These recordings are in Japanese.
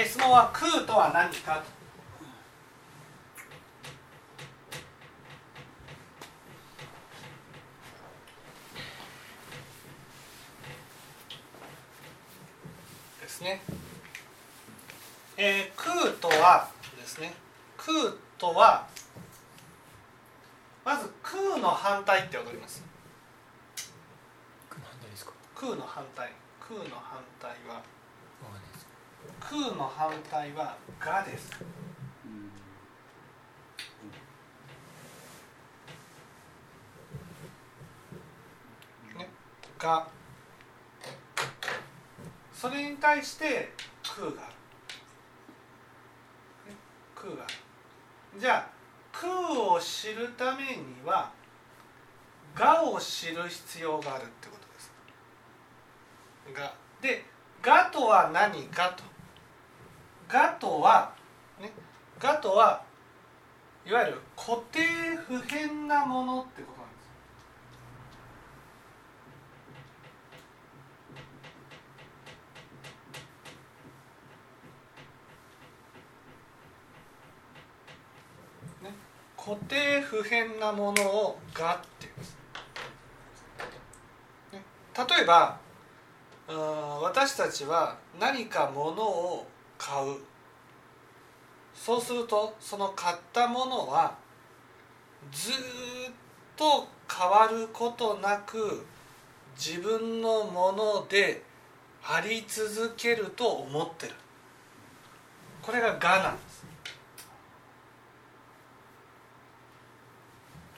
え質問は空とは何か？とですね。えー、空とはですね。空とはまず空の反対ってわかります？空の反対空の反対。空の反対は空の反対はがです。ね。が。それに対して空がある、ね、空がある。じゃあ空を知るためにはがを知る必要があるってことです。が。でがとは何かとがとはねがとはいわゆる固定不変なものってことなんです。ね固定不変なものをがっていうんです、ね、例えば私たちは何か物を買う。そうするとその買ったものはずっと変わることなく自分のものであり続けると思ってる。これが「が」なんです。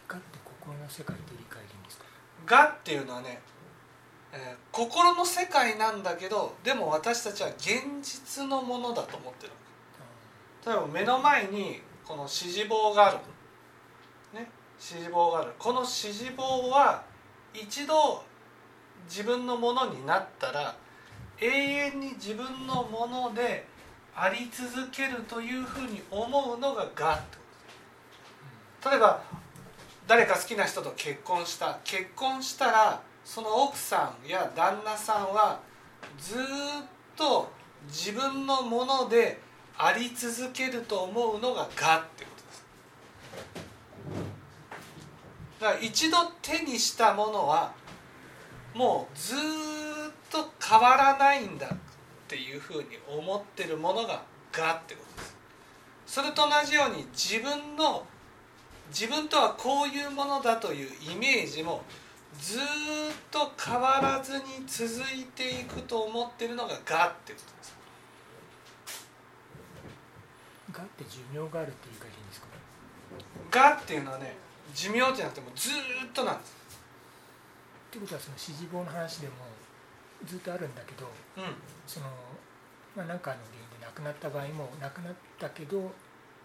がって心の世界で理解でいいんですか「が」っていうのはね、えー心の世界なんだけどでも私たちは現実のものだと思ってる。例えば目の前にこの指示棒がある。ね。指示棒がある。この指示棒は一度自分のものになったら永遠に自分のものであり続けるというふうに思うのが「が」ってこと例えば誰か好きな人と結婚した。結婚したらその奥さんや旦那さんはずっと自分のものであり続けると思うのが「が」ってことです。だから一度手にしたものはもうずっと変わらないんだっていうふうに思ってるものが「が」ってことです。それと同じように自分の自分とはこういうものだというイメージもずっと変わらずに続いていくと思ってるのが「が」ってことですがって寿命があるっていいんですか？がっていうのはね寿命じゃなくてもずーっとなんです。ってことはその指示棒の話でもずっとあるんだけどうん。そのまあ何かの原因で亡くなった場合も亡くなったけど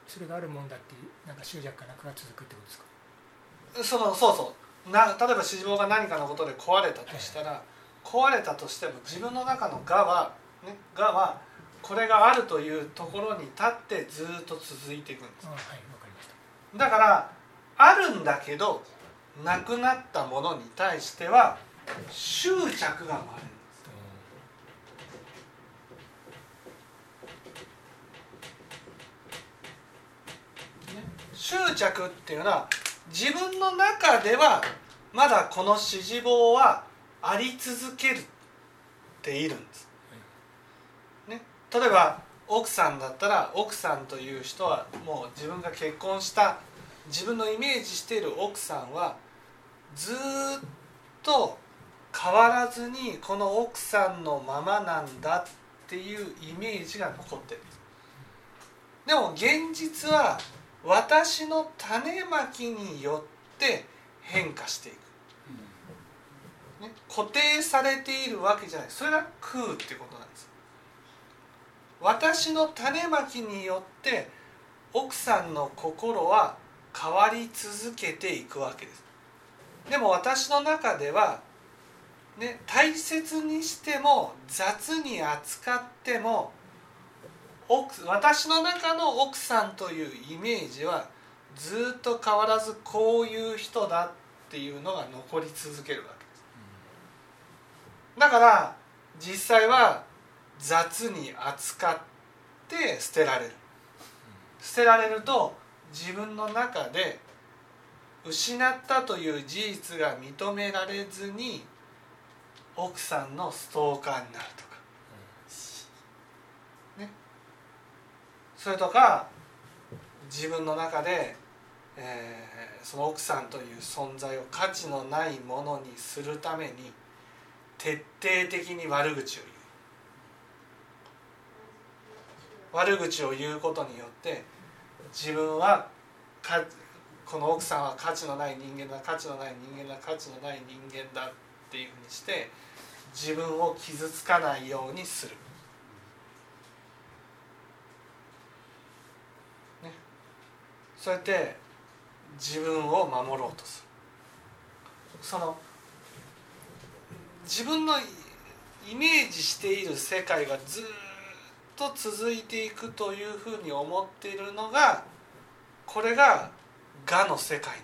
それがあるもんだっていうなんか執着かなんかが続くってことですか？そのそうそうな例えば指示棒が何かのことで壊れたとしたら壊れたとしても自分の中の「が」は「ね、が」はこれがあるというところに立ってずーっと続いていくんです。あはいわかりました。だからあるんだけどなくなったものに対しては執着が生まれるんです。執着っていうのは自分の中ではまだこの指示棒はあり続けるっているんです、ね、例えば奥さんだったら奥さんという人はもう自分が結婚した自分のイメージしている奥さんはずっと変わらずにこの奥さんのままなんだっていうイメージが残ってるでも現実は私の種まきによって変化していく、ね、固定されているわけじゃない。それが空ってことなんです。私の種まきによって奥さんの心は変わり続けていくわけです。でも私の中ではね大切にしても雑に扱っても奥私の中の奥さんというイメージはずっと変わらずこういう人だっていうのが残り続けるわけです。だから実際は雑に扱っって捨てられる。捨てられると自分の中で失ったという事実が認められずに奥さんのストーカーになるとかねそれとか自分の中で、えーその奥さんという存在を価値のないものにするために徹底的に悪口を言う悪口を言うことによって自分はかこの奥さんは価値のない人間だ価値のない人間だ価値のない人間だっていうふうにして自分を傷つかないようにする。そうやって自分を守ろうとする。その自分のイメージしている世界がずっと続いていくというふうに思っているのがこれが我の世界なんで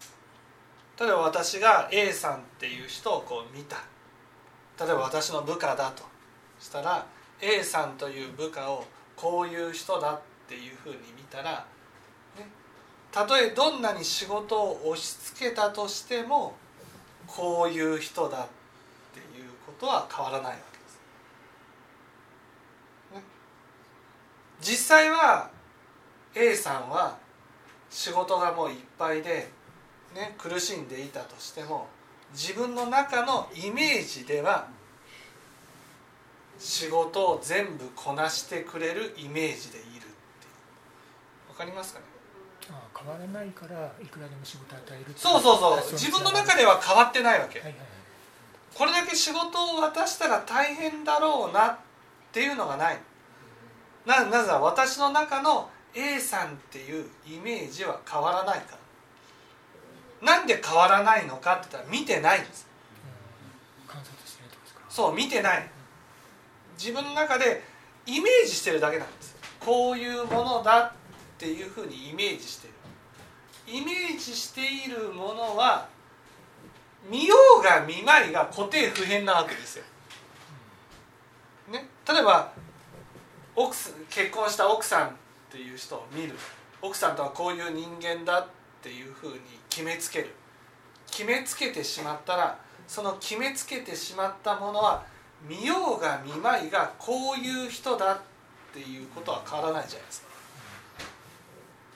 す例えば私が A さんっていう人をこう見た例えば私の部下だとしたら A さんという部下をこういう人だっていうふうに見たら、ね、たとえどんなに仕事を押し付けたとしてもこういう人だっていうことは変わらないわけです。ね、実際は A さんは仕事がもういっぱいで、ね、苦しんでいたとしても自分の中のイメージでは仕事を全部こなしてくれるイメージでいるっていう。わかりますかね？ああ変わらないからいくらでも仕事を与えるそうそうそう。自分の中では変わってないわけ。はいはいはい。これだけ仕事を渡したら大変だろうなっていうのがない。ななぜなら私の中の A さんっていうイメージは変わらないから。なんで変わらないのかって言ったら見てないんです。うん。観察してないってことですか？そう見てない自分の中でイメージしてるだけなんです。こういうものだっていうふうにイメージしてる。イメージしているものは見ようが見まいが固定不変なわけですよ、ね、例えば奥結婚した奥さんっていう人を見る。奥さんとはこういう人間だっていうふうに決めつける。決めつけてしまったらその決めつけてしまったものは見ようが見まいがこういう人だっていうことは変わらないじゃないですか。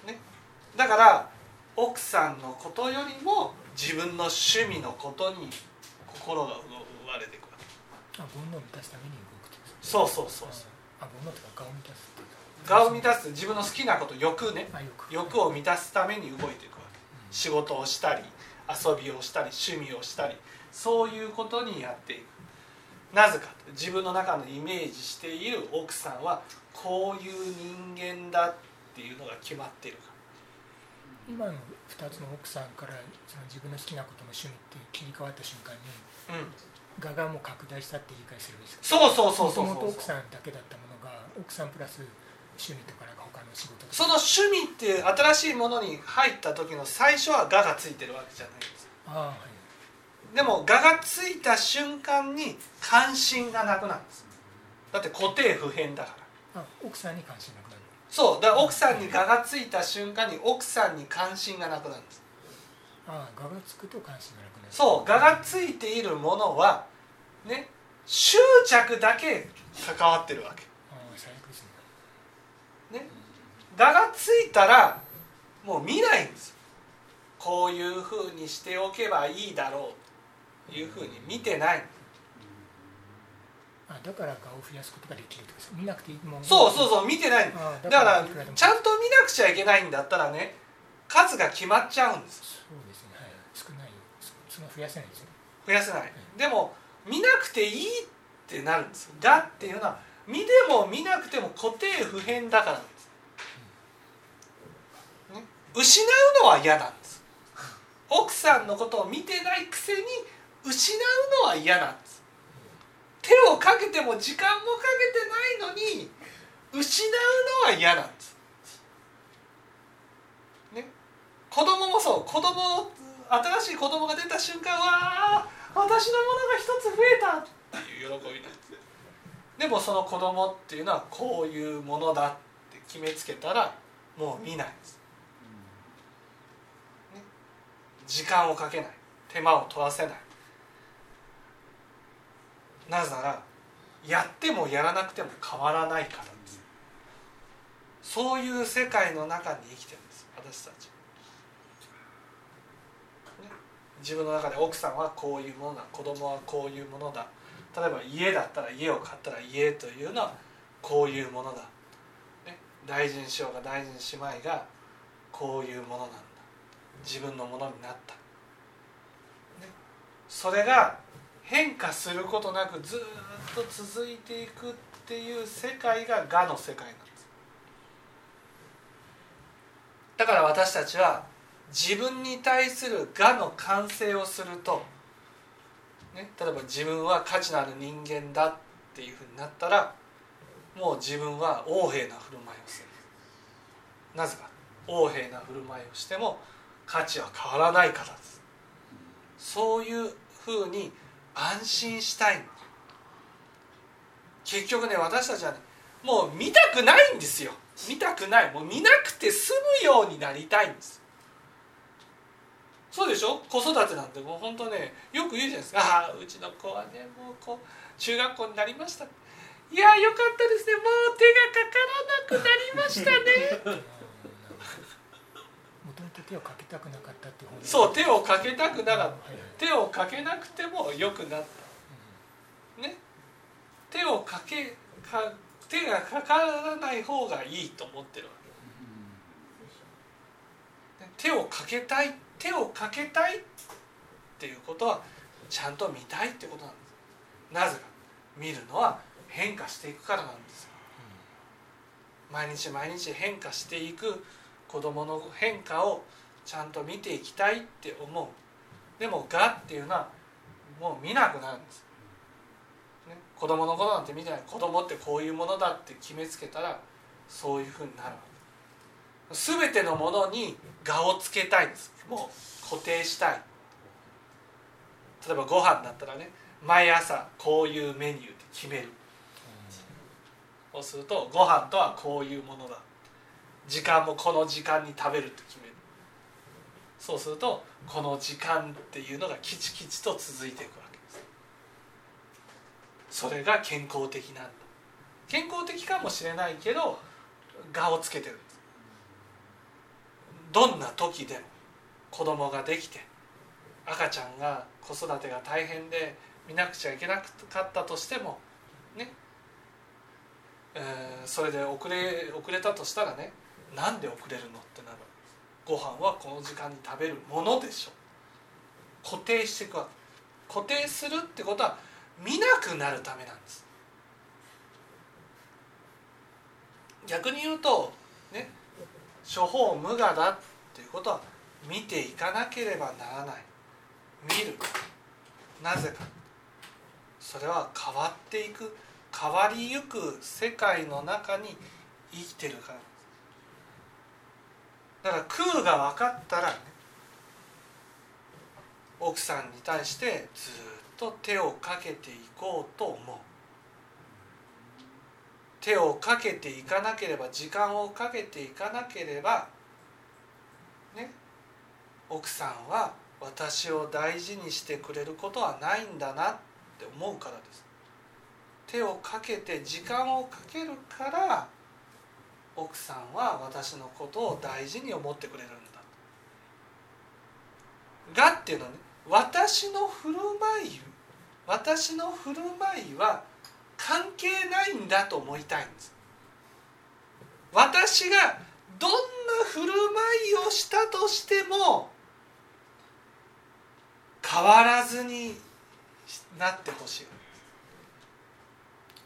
ね、だから奥さんのことよりも自分の趣味のことに心が奪われていくわけあ煩悩を満たすために動くそうそうそうそう。あ煩悩とか顔を満たす。っていう我を満たす自分の好きなこと欲ね。欲。を満たすために動いていくわけ。仕事をしたり遊びをしたり趣味をしたりそういうことにやっていくなぜかと自分の中のイメージしている奥さんはこういう人間だっていうのが決まっているか。今の2つの奥さんからその自分の好きなことの趣味って切り替わった瞬間にら、うん、我がもう拡大したって理解するべきですか？そうそうそうそうそう奥さんだけだったものが奥さんプラス趣味とかなんか他の仕事とか。その趣味って新しいものに入った時の最初は我がついてるわけじゃないんですああはいでも我がついた瞬間に関心がなくなるんです。だって固定不変だから。あ奥さんに関心なくなる。そう。だから奥さんに我がついた瞬間に奥さんに関心がなくなるんです。ああ我がつくと関心がなくなる。そう。我がついているものはね執着だけ関わってるわけ。ああ最悪ですね。ね。我がついたらもう見ないんです。こういうふうにしておけばいいだろう。というふうに見てない。あだから我を増やすことができるとです見なくていいもんそうそうそう見てない。だからちゃんと見なくちゃいけないんだったらね数が決まっちゃうんです。そうですね。はい。少ない。そその増やせないですよね。増やせない。でも見なくていいってなるんですがっていうのは見ても見なくても固定不変だからなんです、ね、失うのは嫌なんです。奥さんのことを見てないくせに失うのは嫌な手をかけても時間もかけてないのに失うのは嫌なんです。ね。子供もそう。子供新しい子供が出た瞬間は私のものが一つ増えたっていう喜びなんですでもその子供っていうのはこういうものだって決めつけたらもう見ないです、ね、時間をかけない。手間を取らせない。なぜならやってもやらなくても変わらないからです。そういう世界の中に生きてるんです私たち、ね、自分の中で奥さんはこういうものだ子供はこういうものだ。例えば家だったら家を買ったら家というのはこういうものだ、ね、大臣師匠が大臣姉妹がこういうものなんだ。自分のものになった、ね、それが変化することなくずっと続いていくっていう世界が我の世界なんです。だから私たちは自分に対する我の完成をすると、ね、例えば自分は価値のある人間だっていうふうになったらもう自分は横柄な振る舞いをする。なぜか。横柄な振る舞いをしても価値は変わらないからです。そういうふうに安心したい。結局ね私たちはねもう見たくないんですよ。見たくない。もう見なくて済むようになりたいんです。そうでしょ？子育てなんて。もう本当ねよく言うじゃないですか。ああうちの子はねもうこう中学校になりました。いやよかったですね。もう手がかからなくなりましたね。もともと手をかけたくなかったってそう手をかけたくなかった手をかけなくてもよくなった。ね。手をかけか手がかからない方がいいと思ってるわけ。手をかけたい手をかけたいっていうことはちゃんと見たいってことなんです。なぜか。見るのは変化していくからなんです毎日毎日変化していく子どもの変化をちゃんと見ていきたいって思う。でも「が」っていうのはもう見なくなるんです、ね、子供のことなんて見てない子供ってこういうものだって決めつけたらそういうふうになるわけ。全てのものに「が」をつけたいんです。もう固定したい。例えばご飯だったらね毎朝こういうメニューで決める。そうするとご飯とはこういうものだ時間もこの時間に食べるって決めるそうするとこの時間っていうのがきちきちと続いていくわけです。それが健康的なんだ。健康的かもしれないけど我をつけてるんです。どんな時でも子供ができて赤ちゃんが子育てが大変で見なくちゃいけなかったとしてもねえー、それで遅れ遅れたとしたらねなんで遅れるのってなるご飯はこの時間に食べるものでしょ固定していくわけ。固定するってことは見なくなるためなんです。逆に言うとね処方無我だっていうことは見ていかなければならない。見る。なぜか。それは変わっていく。変わりゆく世界の中に生きてるから。だから空が分かったらね奥さんに対してずっと手をかけていこうと思う。手をかけていかなければ時間をかけていかなければね奥さんは私を大事にしてくれることはないんだなって思うからです。手をかけて時間をかけるから奥さんは私のことを大事に思ってくれるんだ。がっていうのはね私の振る舞い私の振る舞いは関係ないんだと思いたいんです。私がどんな振る舞いをしたとしても変わらずになってほしい。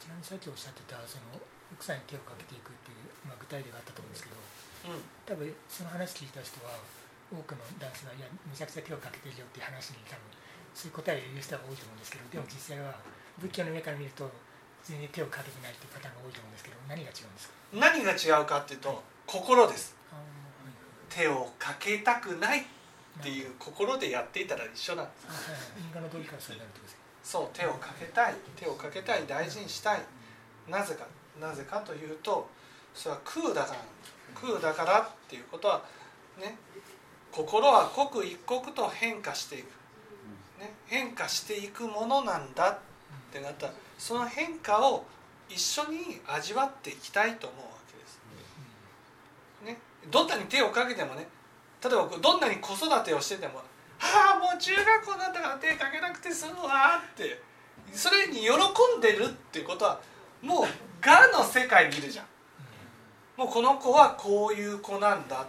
ちなみにさっきおっしゃってたその奥さんに手をかけていくっていう、まあ、ったと思うんですけど、うん、多分その話聞いた人は多くの男性はいやめちゃくちゃ手をかけてるよっていう話に多分そういう答えを言う人が多いと思うんですけどでも実際は仏教の目から見ると全然手をかけてないっていうパターンが多いと思うんですけど何が違うんですか？何が違うかっていうと、はい、心です、はい、手をかけたくないっていう心でやっていたら一緒なんです、はい、因果の動機からそうなるとそう手をかけたい。手をかけたい。大事にしたい。なぜか。なぜかというとそれは空だから空だからっていうことはね心は刻一刻と変化していく、ね、変化していくものなんだってなったらその変化を一緒に味わっていきたいと思うわけです。ね、どんなに手をかけてもね例えばどんなに子育てをしてても「はあもう中学校なんだから手かけなくて済むわ」ってそれに喜んでるっていうことはもう「が」の世界にいるじゃん。もうこの子はこういう子なんだ。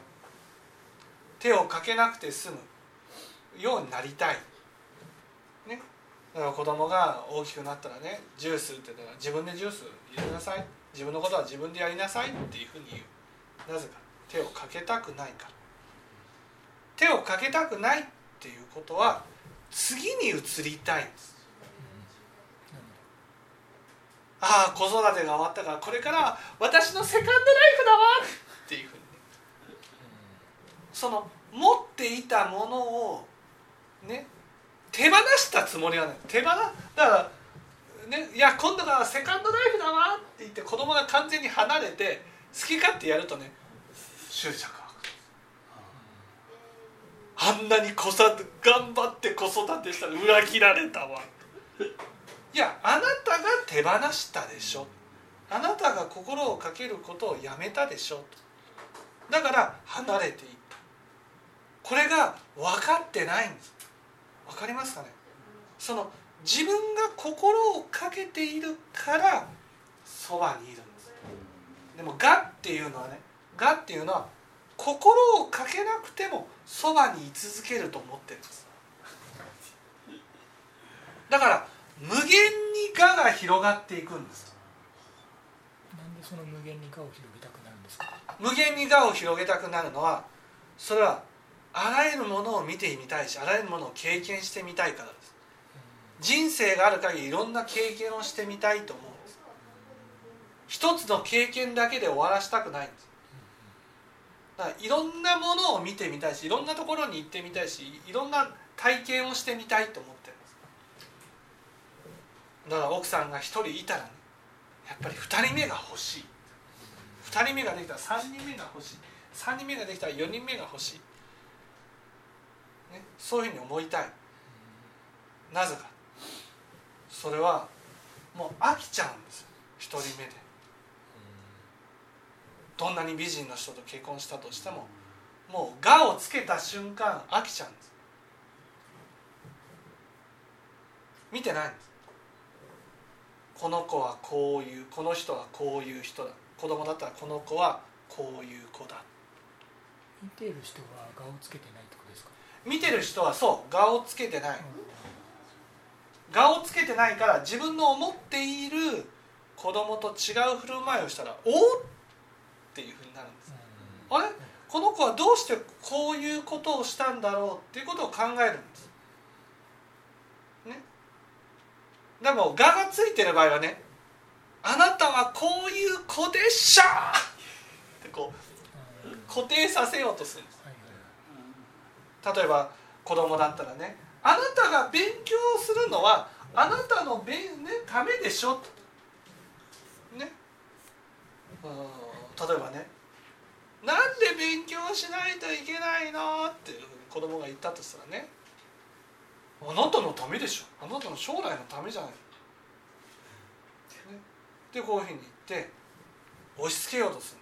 手をかけなくて済むようになりたい。ね、だから子供が大きくなったらねジュースって言ったら自分でジュース入れなさい。自分のことは自分でやりなさいっていうふうに言う。なぜか。手をかけたくないから。手をかけたくないっていうことは次に移りたいんです。ああ子育てが終わったからこれから私のセカンドライフだわっていうふうにその持っていたものをね手放したつもりはない。手放だからねいや今度からセカンドライフだわって言って子供が完全に離れて好き勝手やるとね執着あんなに子育て頑張って子育てしたら裏切られたわいやあなたが手放したでしょ。あなたが心をかけることをやめたでしょ。だから離れていった。これが分かってないんです。分かりますかね。その自分が心をかけているからそばにいるんです。でも「が」っていうのはね「が」っていうのは心をかけなくてもそばに居続けると思ってるんです。だから無限に我が広がっていくんです。なんでその無限に我を広げたくなるんですか？無限に我を広げたくなるのはそれはあらゆるものを見てみたいしあらゆるものを経験してみたいからです。人生がある限りいろんな経験をしてみたいと思うんです。一つの経験だけで終わらせたくないんです。だからいろんなものを見てみたいしいろんなところに行ってみたいしいろんな体験をしてみたいと思って。るだから奥さんが1人いたらねやっぱり2人目が欲しい。2人目ができたら3人目が欲しい。3人目ができたら4人目が欲しい、ね、そういうふうに思いたい。なぜか。それはもう飽きちゃうんです1人目で。どんなに美人の人と結婚したとしてももう「が」をつけた瞬間飽きちゃうんです。見てないんです。この子はこういうこの人はこういう人だ。子供だったらこの子はこういう子だ。見てる人は顔をつけてないってことですか？見てる人はそう顔をつけてない、顔をつけてないから自分の思っている子供と違う振る舞いをしたら「おっ!」っていうふうになるんです、うん、あれ？この子はどうしてこういうことをしたんだろうっていうことを考えるんですでも「が」がついてる場合はね「あなたはこういう子でしょ!」ってこう固定させようとするんです例えば子供だったらね「あなたが勉強するのはあなたの勉、ね、ためでしょ」ね例えばね「なんで勉強しないといけないの?」って子供が言ったとしたらねあなたのためでしょ。あなたの将来のためじゃない、ね、でこういうふうに言って押し付けようとする。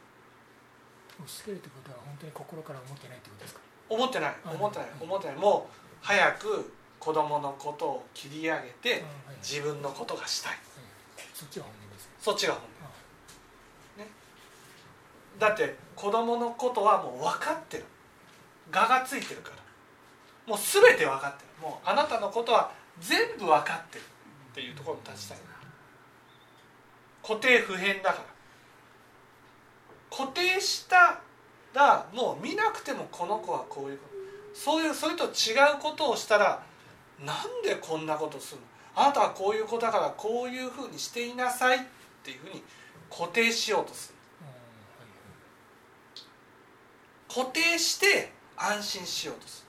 押し付けるってことは本当に心から思ってないってことですか？思ってない。思ってない。思ってない。もう早く子供のことを切り上げて自分のことがしたい、そっちが本音ですそっちが本音、ね、だって子供のことはもう分かってる。我がついてるからもう全て分かってる。もうあなたのことは全部分かってるっていうところに立ちたい。固定不変だから。固定したらもう見なくてもこの子はこういうことそういうそれと違うことをしたらなんでこんなことするの？あなたはこういう子だからこういうふうにしていなさいっていうふうに固定しようとする。固定して安心しようとする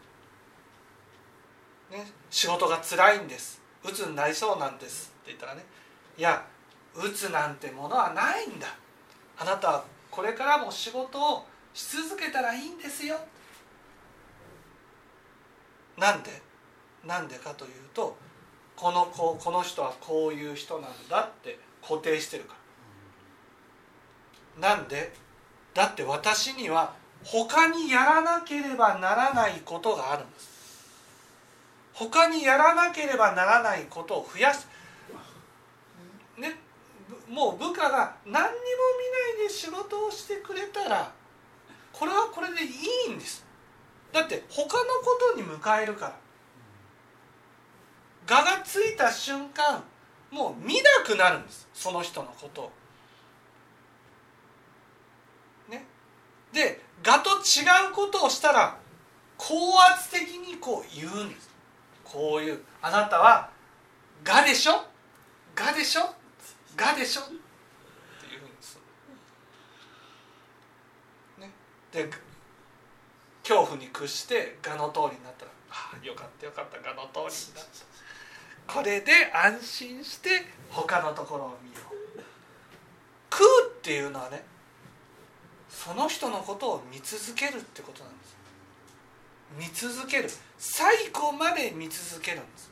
ね、仕事が辛いんです。鬱になりそうなんです。って言ったらねいや鬱なんてものはないんだ。あなたはこれからも仕事をし続けたらいいんですよ。なんで？なんでかというとこの子この人はこういう人なんだって固定してるから。なんで？だって私には他にやらなければならないことがあるんです。他にやらなければならないことを増やす。ね。もう部下が何にも見ないで仕事をしてくれたらこれはこれでいいんです。だって他のことに迎えるから。我がついた瞬間もう見なくなるんです。その人のことを。ね、で我と違うことをしたら高圧的にこう言うんです。こういう「あなたは我でしょ？我でしょ？我でしょ」って言うんです。ね、で恐怖に屈して我の通りになったら「ああよかったよかった我の通りになった」これで安心して他のところを見よう。食うっていうのはねその人のことを見続けるってことなんです。見続ける。最後まで見続けるんです。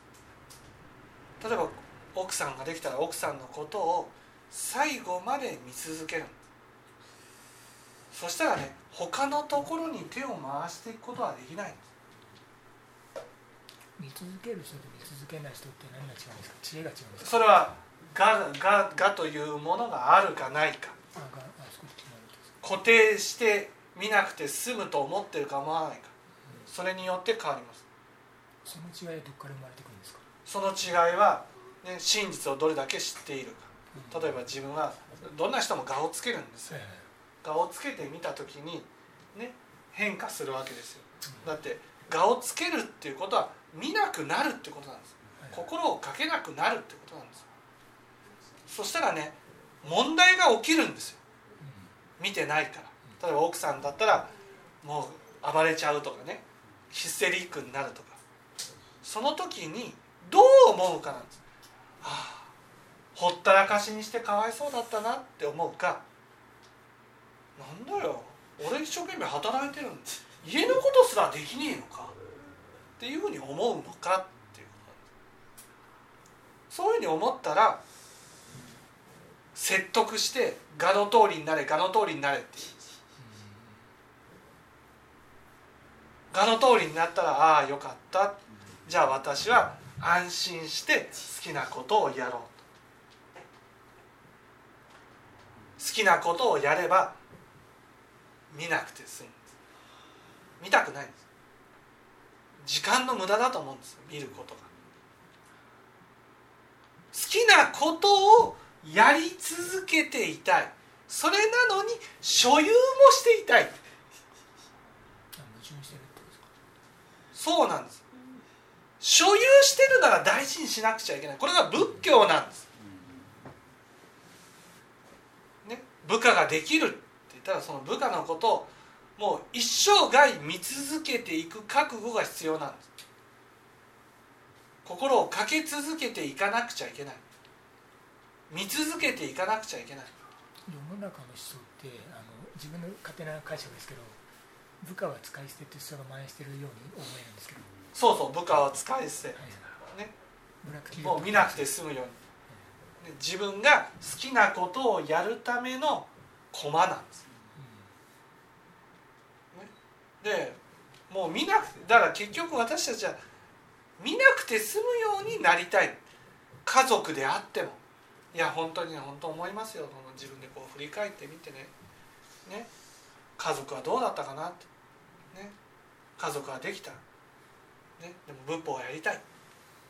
例えば奥さんができたら奥さんのことを最後まで見続ける。そしたらね他のところに手を回していくことはできないんです。見続ける人と見続けない人って何が違うんですか？知恵が違うんですか？それはがががというものがあるかないか。固定して見なくて済むと思ってるか思わないか、うん、それによって変わります。その違いはどこから生まれてくるんですか？その違いは、ね、真実をどれだけ知っているか、例えば自分はどんな人も我をつけるんですよ、我をつけてみた時に、ね、変化するわけですよ。だって我をつけるっていうことは見なくなるってことなんです。心をかけなくなるってことなんです。そしたらね問題が起きるんですよ。見てないから。例えば奥さんだったらもう暴れちゃうとかねヒステリックになるとか。その時にどう思うかなんですああほったらかしにしてかわいそうだったなって思うか。なんだよ。俺一生懸命働いてるんで。す家のことすらできねえのか。っていうふうに思うのかっていうそういうふうに思ったら説得して「我の通りになれ我の通りになれ」って我の通りになったらああよかった。じゃあ私は安心して好きなことをやろう好きなことをやれば見なくて済む。見たくないんです。時間の無駄だと思うんです見ることが。好きなことをやり続けていたい。それなのに所有もしていたい。そうなんです。所有してるなら大事にしなくちゃいけない。これが仏教なんです、ね、部下ができるって言ったらその部下のことをもう一生涯見続けていく覚悟が必要なんです。心をかけ続けていかなくちゃいけない。見続けていかなくちゃいけない。世の中の思想ってあの自分の勝手な解釈ですけど部下は使い捨てって人が蔓延しているように思えるんですけど。そうそう部下は使い捨て、はい。ね、もう見なくて済むように、自分が好きなことをやるための駒なんですでもう見なくてだから結局私たちは見なくて済むようになりたい。家族であっても。いや本当に本当思いますよ。自分でこう振り返ってみてね。ね家族はどうだったかなって、ね、家族はできた、ね、でも仏法をやりたい。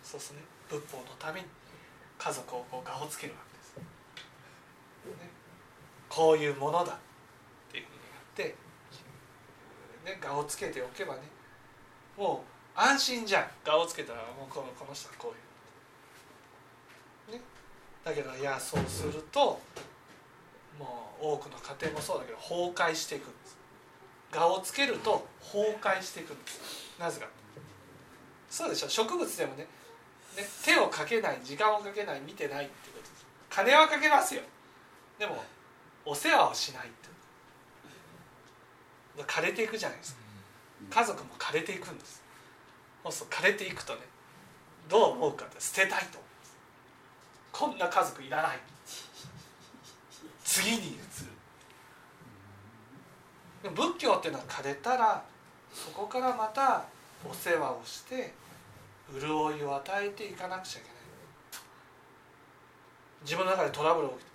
そうですね。仏法のために。家族をこう我をつけるわけです、ね、こういうものだっていうふうにやって。ね。我をつけておけばね。もう安心じゃん。我をつけたらもうこのこの人はこういう、ね、だけどいやそうするともう多くの家庭もそうだけど崩壊していくんです。我をつけると崩壊していくんです。なぜか。そうでしょ植物でもねね手をかけない時間をかけない見てないってことです。金はかけますよ。でもお世話をしないって枯れていくじゃないですか。家族も枯れていくんです。そうすると枯れていくとねどう思うかって捨てたいとこんな家族いらない次に移る。仏教っていうのは枯れたらそこからまたお世話をして潤いを与えていかなくちゃいけない。自分の中でトラブルが起きて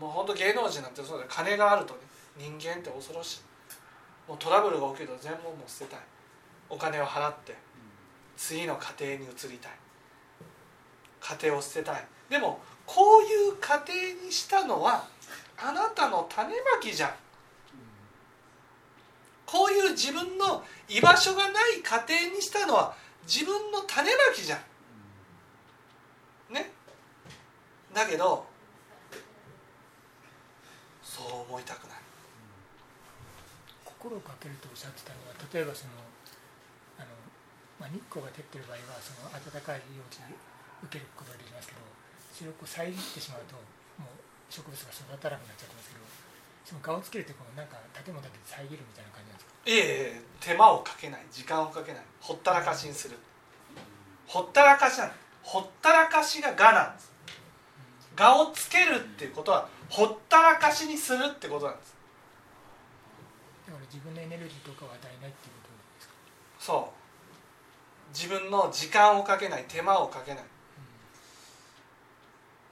もう本当芸能人なんてそうだ金があるとね人間って恐ろしい。もうトラブルが起きると全部もう捨てたい。お金を払って次の家庭に移りたい。家庭を捨てたい。でもこういう家庭にしたのはあなたの種まきじゃん。こういう自分の居場所がない家庭にしたのは自分の種まきじゃん。ね？だけどそう思いたくない。心をかけるとおっしゃってたのは例えばそのあの、まあ、日光が照ってる場合はその暖かい容器受けることができますけどそれを遮ってしまうともう植物が育たなくなっちゃってますけどその顔をつけるってこのなんか建物だけで遮るみたいな感じなんですか？ええ手間をかけない時間をかけない。ほったらかしにする。ほったらかしなんほったらかしが我なんです。我をつけるっていうことはほったらかしにするってことなんです。だから自分のエネルギーとかを与えないっていうことですか？そう。自分の時間をかけない手間をかけない、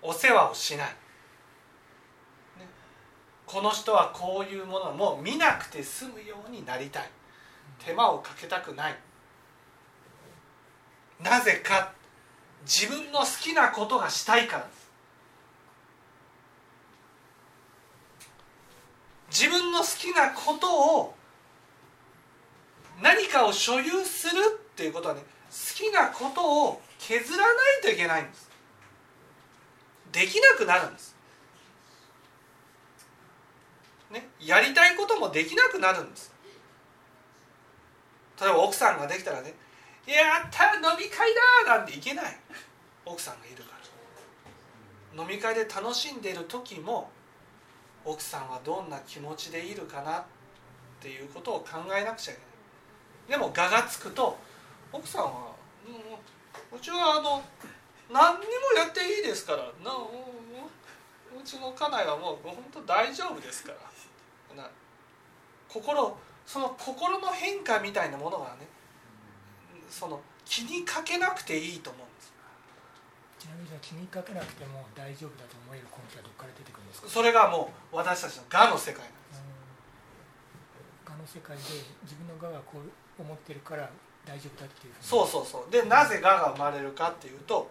お世話をしない、ね、この人はこういうものも見なくて済むようになりたい。手間をかけたくない。なぜか自分の好きなことがしたいから。です自分の好きなことを何かを所有するっていうことはね好きなことを削らないといけないんです。できなくなるんですねやりたいこともできなくなるんです。例えば奥さんができたらね「やった飲み会だ!」なんていけない。奥さんがいるから。飲み会で楽しんでいる時も奥さんはどんな気持ちでいるかなっていうことを考えなくちゃいけない。でも我がつくと奥さんは「うん、うちはあの何にもやっていいですから。なううちの家内はもう本当大丈夫ですから」な心その心の変化みたいなものがねその気にかけなくていいと思うんです。ちなみに気にかけなくても大丈夫だと思える根拠はどこから出てくるんですか？それがもう私たちの我の世界なんです。我の世界で自分の我がこう思ってるから大丈夫だっていうそうそうそう。でなぜ我が生まれるかっていうと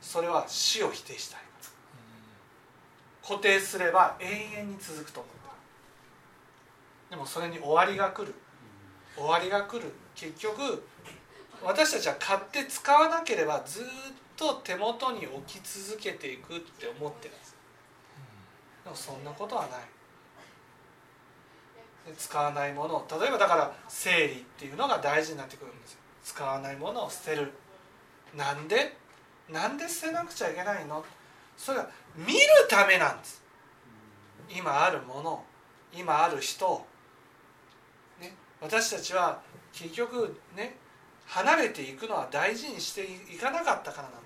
それは死を否定したい固定すれば永遠に続くと思ってるでもそれに終わりが来る。終わりが来る。結局私たちは買って使わなければずっと手元に置き続けていくって思ってるんです。でもそんなことはない。使わないものを例えばだから整理っていうのが大事になってくるんですよ。使わないものを捨てる。なんで？なんで捨てなくちゃいけないの？それは見るためなんです。今あるもの今ある人ね、私たちは結局ね離れていくのは大事にしていかなかったからなん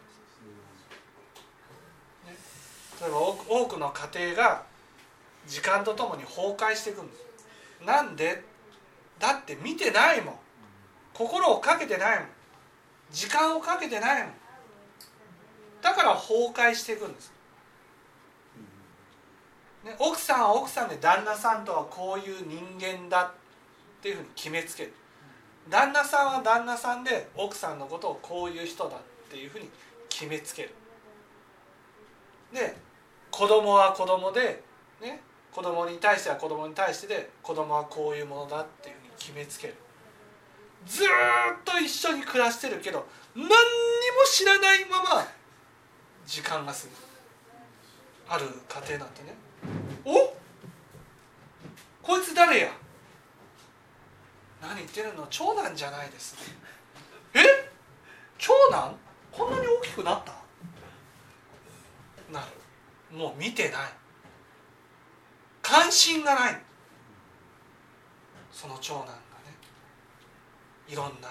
です、ね、例えば多くの家庭が時間とともに崩壊していくんです。なんで？だって見てないもん。心をかけてないもん。時間をかけてないもん。だから崩壊していくんです、ね、奥さんは奥さんで旦那さんとはこういう人間だっていうふうに決めつける。旦那さんは旦那さんで奥さんのことをこういう人だっていうふうに決めつける。で子供は子供でね子供に対しては子供に対してで子供はこういうものだっていうふうに決めつける。ずっと一緒に暮らしてるけど何にも知らないまま時間が過ぎる。ある家庭なんてね。おこいつ誰や？ってるの長男じゃないですえ？長男？こんなに大きくなった？なる。もう見てない。関心がない。その長男がね。いろんな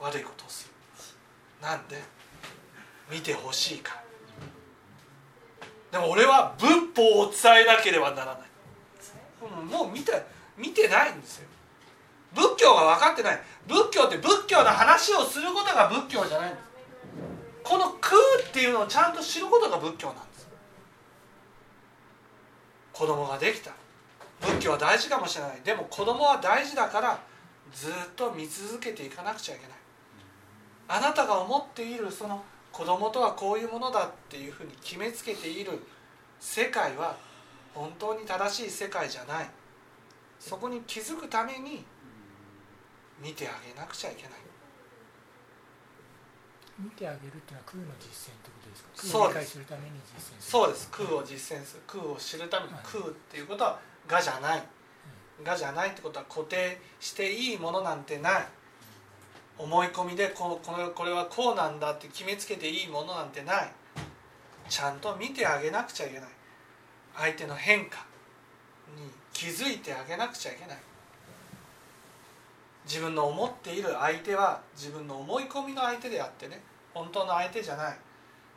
悪いことをする。なんで？見てほしいから。でも俺は仏法を伝えなければならない。もう見て見てないんですよ仏教が分かってない。仏教って仏教の話をすることが仏教じゃないんです。この空っていうのをちゃんと知ることが仏教なんです。子供ができた仏教は大事かもしれない。でも子供は大事だからずっと見続けていかなくちゃいけない。あなたが思っているその子供とはこういうものだっていうふうに決めつけている。世界は本当に正しい世界じゃない。そこに気づくために見てあげなくちゃいけない。見てあげるっていうのは空の実践ってことですか？空を理解するために実践する。そうです。空を実践する。空を知るためにはい。空っていうことは「が」じゃない「が」じゃないってことは固定していいものなんてない。思い込みでここれこれはこうなんだって決めつけていいものなんてない。ちゃんと見てあげなくちゃいけない。相手の変化に気づいてあげなくちゃいけない自分の思っている相手は自分の思い込みの相手であってね本当の相手じゃない。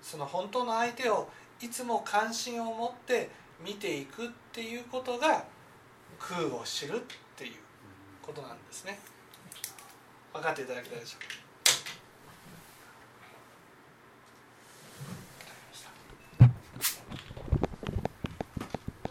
その本当の相手をいつも関心を持って見ていくっていうことが空を知るっていうことなんですね。分かっていただけたでしょうか？